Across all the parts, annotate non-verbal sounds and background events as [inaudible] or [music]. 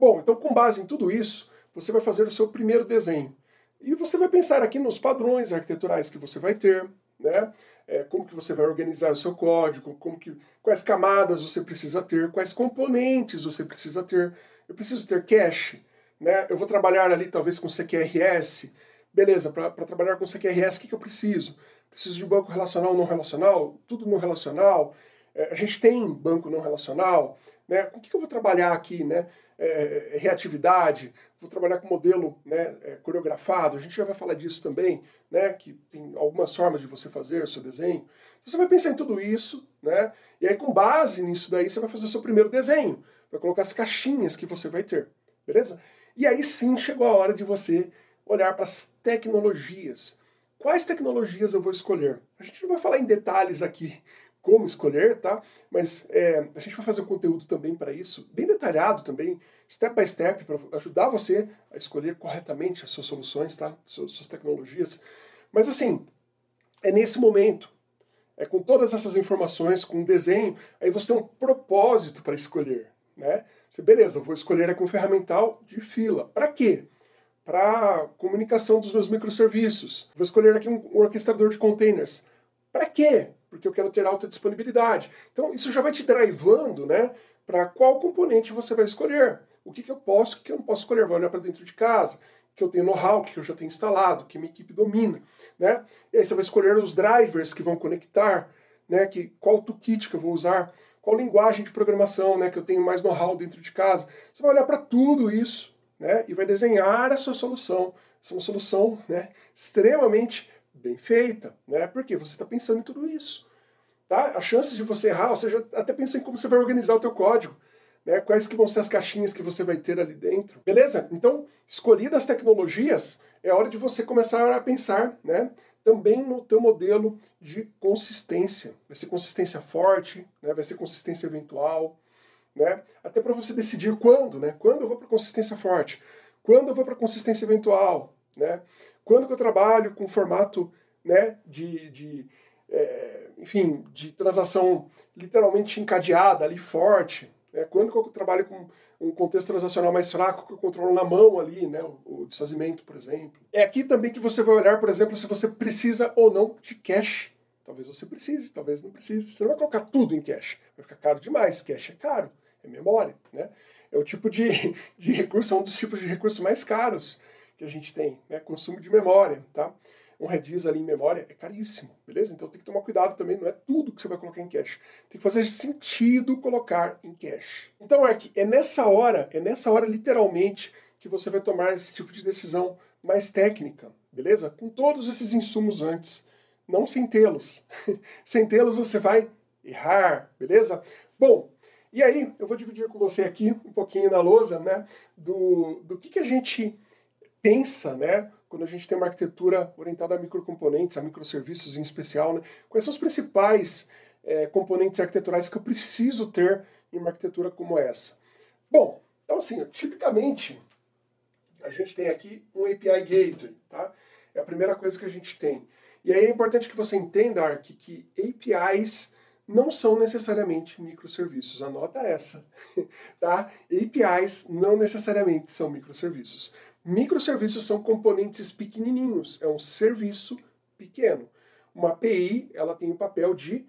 Bom, então com base em tudo isso, você vai fazer o seu primeiro desenho. E você vai pensar aqui nos padrões arquiteturais que você vai ter, né? É, como que você vai organizar o seu código, como que, quais camadas você precisa ter, quais componentes você precisa ter. Eu preciso ter cache, né? Eu vou trabalhar ali talvez com CQRS. Beleza, para trabalhar com CQRS, o que, que eu preciso? Preciso de banco relacional não relacional? Tudo não relacional? É, a gente tem banco não relacional, né? Com o que, que eu vou trabalhar aqui, né? É, reatividade, vou trabalhar com modelo né, é, coreografado, a gente já vai falar disso também, né, que tem algumas formas de você fazer o seu desenho. Então, você vai pensar em tudo isso, né, e aí com base nisso daí você vai fazer o seu primeiro desenho, vai colocar as caixinhas que você vai ter, beleza? E aí sim chegou a hora de você olhar para as tecnologias. Quais tecnologias eu vou escolher? A gente não vai falar em detalhes aqui como escolher, tá? Mas é, a gente vai fazer um conteúdo também para isso, bem detalhado também, step by step, para ajudar você a escolher corretamente as suas soluções, tá? Suas, suas tecnologias. Mas assim, é nesse momento, é com todas essas informações, com um desenho, aí você tem um propósito para escolher, né? Você, beleza, vou escolher aqui um ferramental de fila. Para quê? Para comunicação dos meus microserviços. Vou escolher aqui um orquestrador de containers. Para quê? Porque eu quero ter alta disponibilidade. Então, isso já vai te drivando né, para qual componente você vai escolher. O que, que eu posso, o que eu não posso escolher. Vai olhar para dentro de casa, que eu tenho know-how, que eu já tenho instalado, que minha equipe domina. Né? E aí você vai escolher os drivers que vão conectar, né, que, qual toolkit que eu vou usar, qual linguagem de programação né, que eu tenho mais know-how dentro de casa. Você vai olhar para tudo isso né, e vai desenhar a sua solução. Essa é uma solução né, extremamente bem feita, né? Porque você está pensando em tudo isso. Tá? As chances de você errar, ou seja, até pensa em como você vai organizar o teu código. Né? Quais que vão ser as caixinhas que você vai ter ali dentro. Beleza? Então, escolhidas as tecnologias, é hora de você começar a pensar né, também no teu modelo de consistência. Vai ser consistência forte, né, vai ser consistência eventual, né, até para você decidir quando, né, quando eu vou para consistência forte, quando eu vou para consistência eventual, né, quando que eu trabalho com formato né, de, de é, enfim, de transação literalmente encadeada ali, forte, né, quando que eu trabalho com um contexto transacional mais fraco que eu controlo na mão ali, né, o, o desfazimento, por exemplo. É aqui também que você vai olhar, por exemplo, se você precisa ou não de cache. Talvez você precise, talvez não precise. Você não vai colocar tudo em cache, vai ficar caro demais. Cache é caro, é memória, né? É o tipo de, [laughs] de recurso, é um dos tipos de recursos mais caros que a gente tem, né? Consumo de memória, tá? Um redis ali em memória é caríssimo, beleza? Então tem que tomar cuidado também, não é tudo que você vai colocar em cache. Tem que fazer sentido colocar em cache. Então que é nessa hora, é nessa hora literalmente que você vai tomar esse tipo de decisão mais técnica, beleza? Com todos esses insumos antes, não sem tê-los. [laughs] sem tê-los você vai errar, beleza? Bom, e aí eu vou dividir com você aqui um pouquinho na lousa, né, do, do que, que a gente pensa, né, quando a gente tem uma arquitetura orientada a microcomponentes, a microserviços em especial, né, quais são os principais é, componentes arquiteturais que eu preciso ter em uma arquitetura como essa? Bom, então assim, tipicamente a gente tem aqui um API Gateway, tá? É a primeira coisa que a gente tem. E aí é importante que você entenda, Ark, que APIs não são necessariamente microserviços. Anota essa, [laughs] tá? APIs não necessariamente são microserviços. Microserviços são componentes pequenininhos, é um serviço pequeno. Uma API, ela tem o papel de,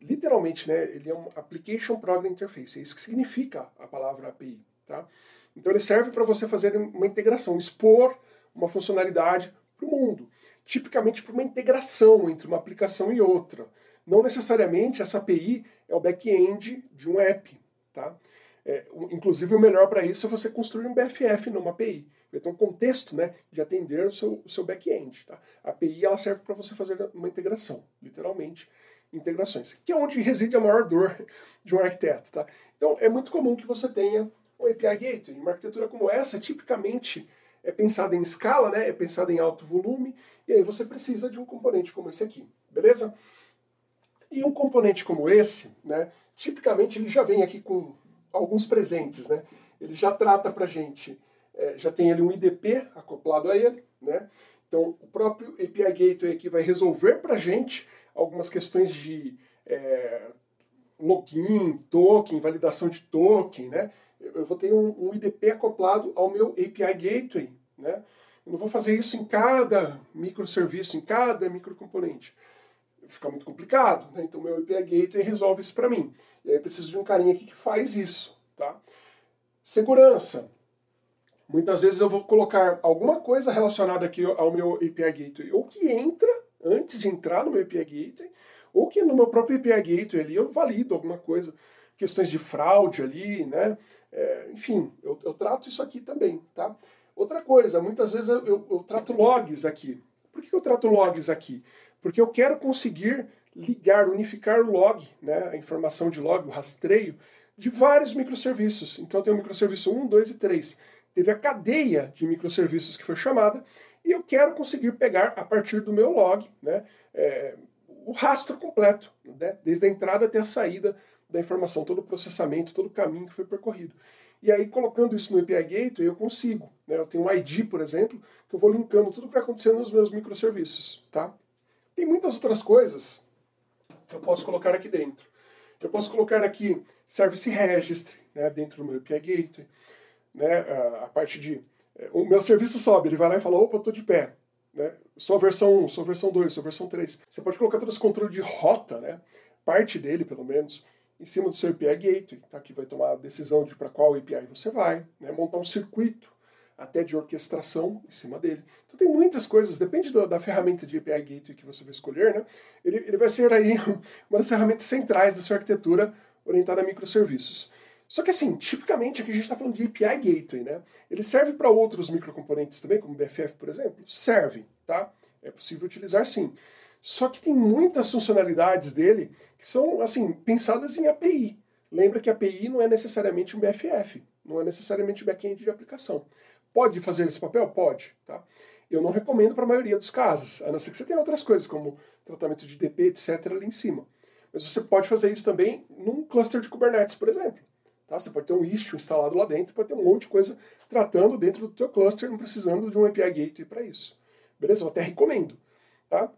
literalmente, né, ele é um Application Program Interface, é isso que significa a palavra API, tá? Então ele serve para você fazer uma integração, expor uma funcionalidade para o mundo, tipicamente para uma integração entre uma aplicação e outra. Não necessariamente essa API é o back-end de um app, tá? É, inclusive o melhor para isso é você construir um BFF numa API. Então, contexto né, de atender o seu, o seu back-end. Tá? A API ela serve para você fazer uma integração, literalmente. integrações, que é onde reside a maior dor de um arquiteto. Tá? Então, é muito comum que você tenha um API Gateway. Uma arquitetura como essa, tipicamente, é pensada em escala, né? é pensada em alto volume, e aí você precisa de um componente como esse aqui, beleza? E um componente como esse, né, tipicamente ele já vem aqui com alguns presentes, né? Ele já trata para gente, é, já tem ali um IDP acoplado a ele, né? Então o próprio API Gateway aqui vai resolver para gente algumas questões de é, login, token, validação de token, né? Eu vou ter um, um IDP acoplado ao meu API Gateway, né? Eu não vou fazer isso em cada microserviço, em cada microcomponente. Fica muito complicado, né? Então meu API Gateway resolve isso para mim. E aí eu preciso de um carinha aqui que faz isso, tá? Segurança. Muitas vezes eu vou colocar alguma coisa relacionada aqui ao meu API Gateway, ou que entra antes de entrar no meu API Gateway, ou que no meu próprio API Gateway ali eu valido alguma coisa, questões de fraude ali, né? É, enfim, eu, eu, trato isso aqui também, tá? Outra coisa, muitas vezes eu, eu, eu trato logs aqui. Por que eu trato logs aqui? Porque eu quero conseguir ligar, unificar o log, né, a informação de log, o rastreio, de vários microserviços. Então eu tenho microserviço 1, 2 e 3. Teve a cadeia de microserviços que foi chamada, e eu quero conseguir pegar a partir do meu log né, é, o rastro completo, né, desde a entrada até a saída da informação, todo o processamento, todo o caminho que foi percorrido. E aí, colocando isso no API Gateway, eu consigo. Né, eu tenho um ID, por exemplo, que eu vou linkando tudo que vai acontecendo nos meus microserviços. Tá? Tem muitas outras coisas que eu posso colocar aqui dentro. Eu posso colocar aqui Service Registry né, dentro do meu API Gateway. Né, a, parte de. É, o meu serviço sobe, ele vai lá e fala: opa, estou de pé. Né? A versão 1, sou a versão 2, sou a versão 3. Você pode colocar todo esse controle de rota, né? parte dele pelo menos, em cima do seu API Gateway, tá? que vai tomar a decisão de para qual API você vai, né? montar um circuito até de orquestração em cima dele. Então tem muitas coisas, depende da, da ferramenta de API Gateway que você vai escolher, né? ele, ele vai ser aí [laughs] uma das ferramentas centrais da sua arquitetura orientada a microserviços. Só que assim, tipicamente aqui a gente está falando de API Gateway, né? Ele serve para outros microcomponentes também, como BFF, por exemplo? Serve, tá? É possível utilizar sim. Só que tem muitas funcionalidades dele que são, assim, pensadas em API. Lembra que API não é necessariamente um BFF, não é necessariamente um back-end de aplicação. Pode fazer esse papel? Pode, tá? Eu não recomendo para a maioria dos casos, a não ser que você tenha outras coisas, como tratamento de DP, etc., ali em cima. Mas você pode fazer isso também num cluster de Kubernetes, por exemplo. Tá? Você pode ter um Istio instalado lá dentro, pode ter um monte de coisa tratando dentro do teu cluster, não precisando de um API Gateway para isso. Beleza? Eu até recomendo. Tá?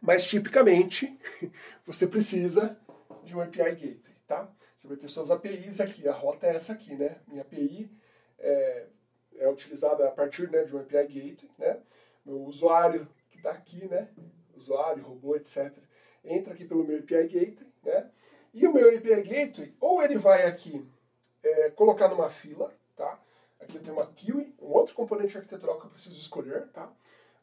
Mas tipicamente [laughs] você precisa de um API Gateway. Tá? Você vai ter suas APIs aqui. A rota é essa aqui, né? Minha API é, é utilizada a partir né, de um API Gateway. Né? Meu usuário que está aqui, né? Usuário, robô, etc entra aqui pelo meu API Gateway, né? O API Gateway, ou ele vai aqui é, colocar numa fila, tá? Aqui eu tenho uma Kiwi, um outro componente arquitetural que eu preciso escolher, tá?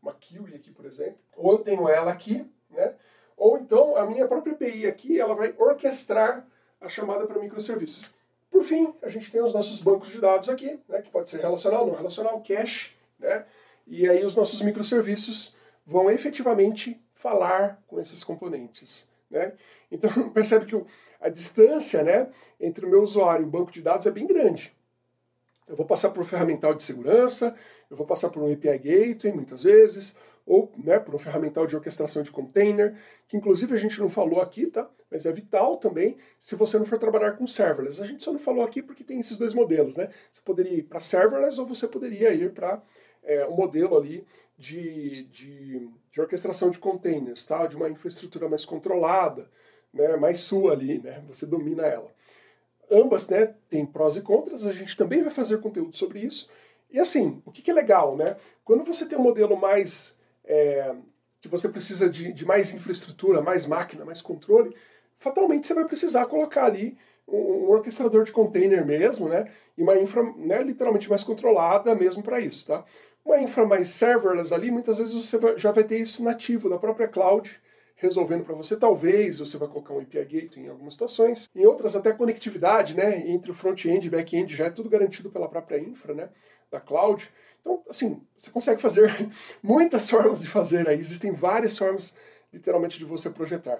Uma Kiwi aqui, por exemplo. Ou eu tenho ela aqui, né? Ou então a minha própria API aqui, ela vai orquestrar a chamada para microserviços. Por fim, a gente tem os nossos bancos de dados aqui, né? Que pode ser relacional, não relacional, cache, né? E aí os nossos microserviços vão efetivamente falar com esses componentes. Né? Então, [laughs] percebe que a distância né, entre o meu usuário e o banco de dados é bem grande. Eu vou passar por um ferramental de segurança, eu vou passar por um API Gateway, muitas vezes, ou né, por um ferramental de orquestração de container, que inclusive a gente não falou aqui, tá? mas é vital também se você não for trabalhar com serverless. A gente só não falou aqui porque tem esses dois modelos. Né? Você poderia ir para serverless ou você poderia ir para é, um modelo ali de, de, de, orquestração de containers, tá? de uma infraestrutura mais controlada, né? mais sua ali, né? você domina ela. Ambas né, têm prós e contras, a gente também vai fazer conteúdo sobre isso. E assim, o que, que é legal, né? Quando você tem um modelo mais. É, que você precisa de, de mais infraestrutura, mais máquina, mais controle, fatalmente você vai precisar colocar ali um, um orquestrador de container mesmo, né? E uma infra né, literalmente mais controlada mesmo para isso, tá? Uma infra mais serverless ali, muitas vezes você vai, já vai ter isso nativo da própria cloud, resolvendo para você. Talvez você vai colocar um API Gateway em algumas situações. Em outras, até conectividade né, entre o front-end e back-end já é tudo garantido pela própria infra né, da cloud. Então, assim, você consegue fazer [laughs] muitas formas de fazer aí. Existem várias formas, literalmente, de você projetar.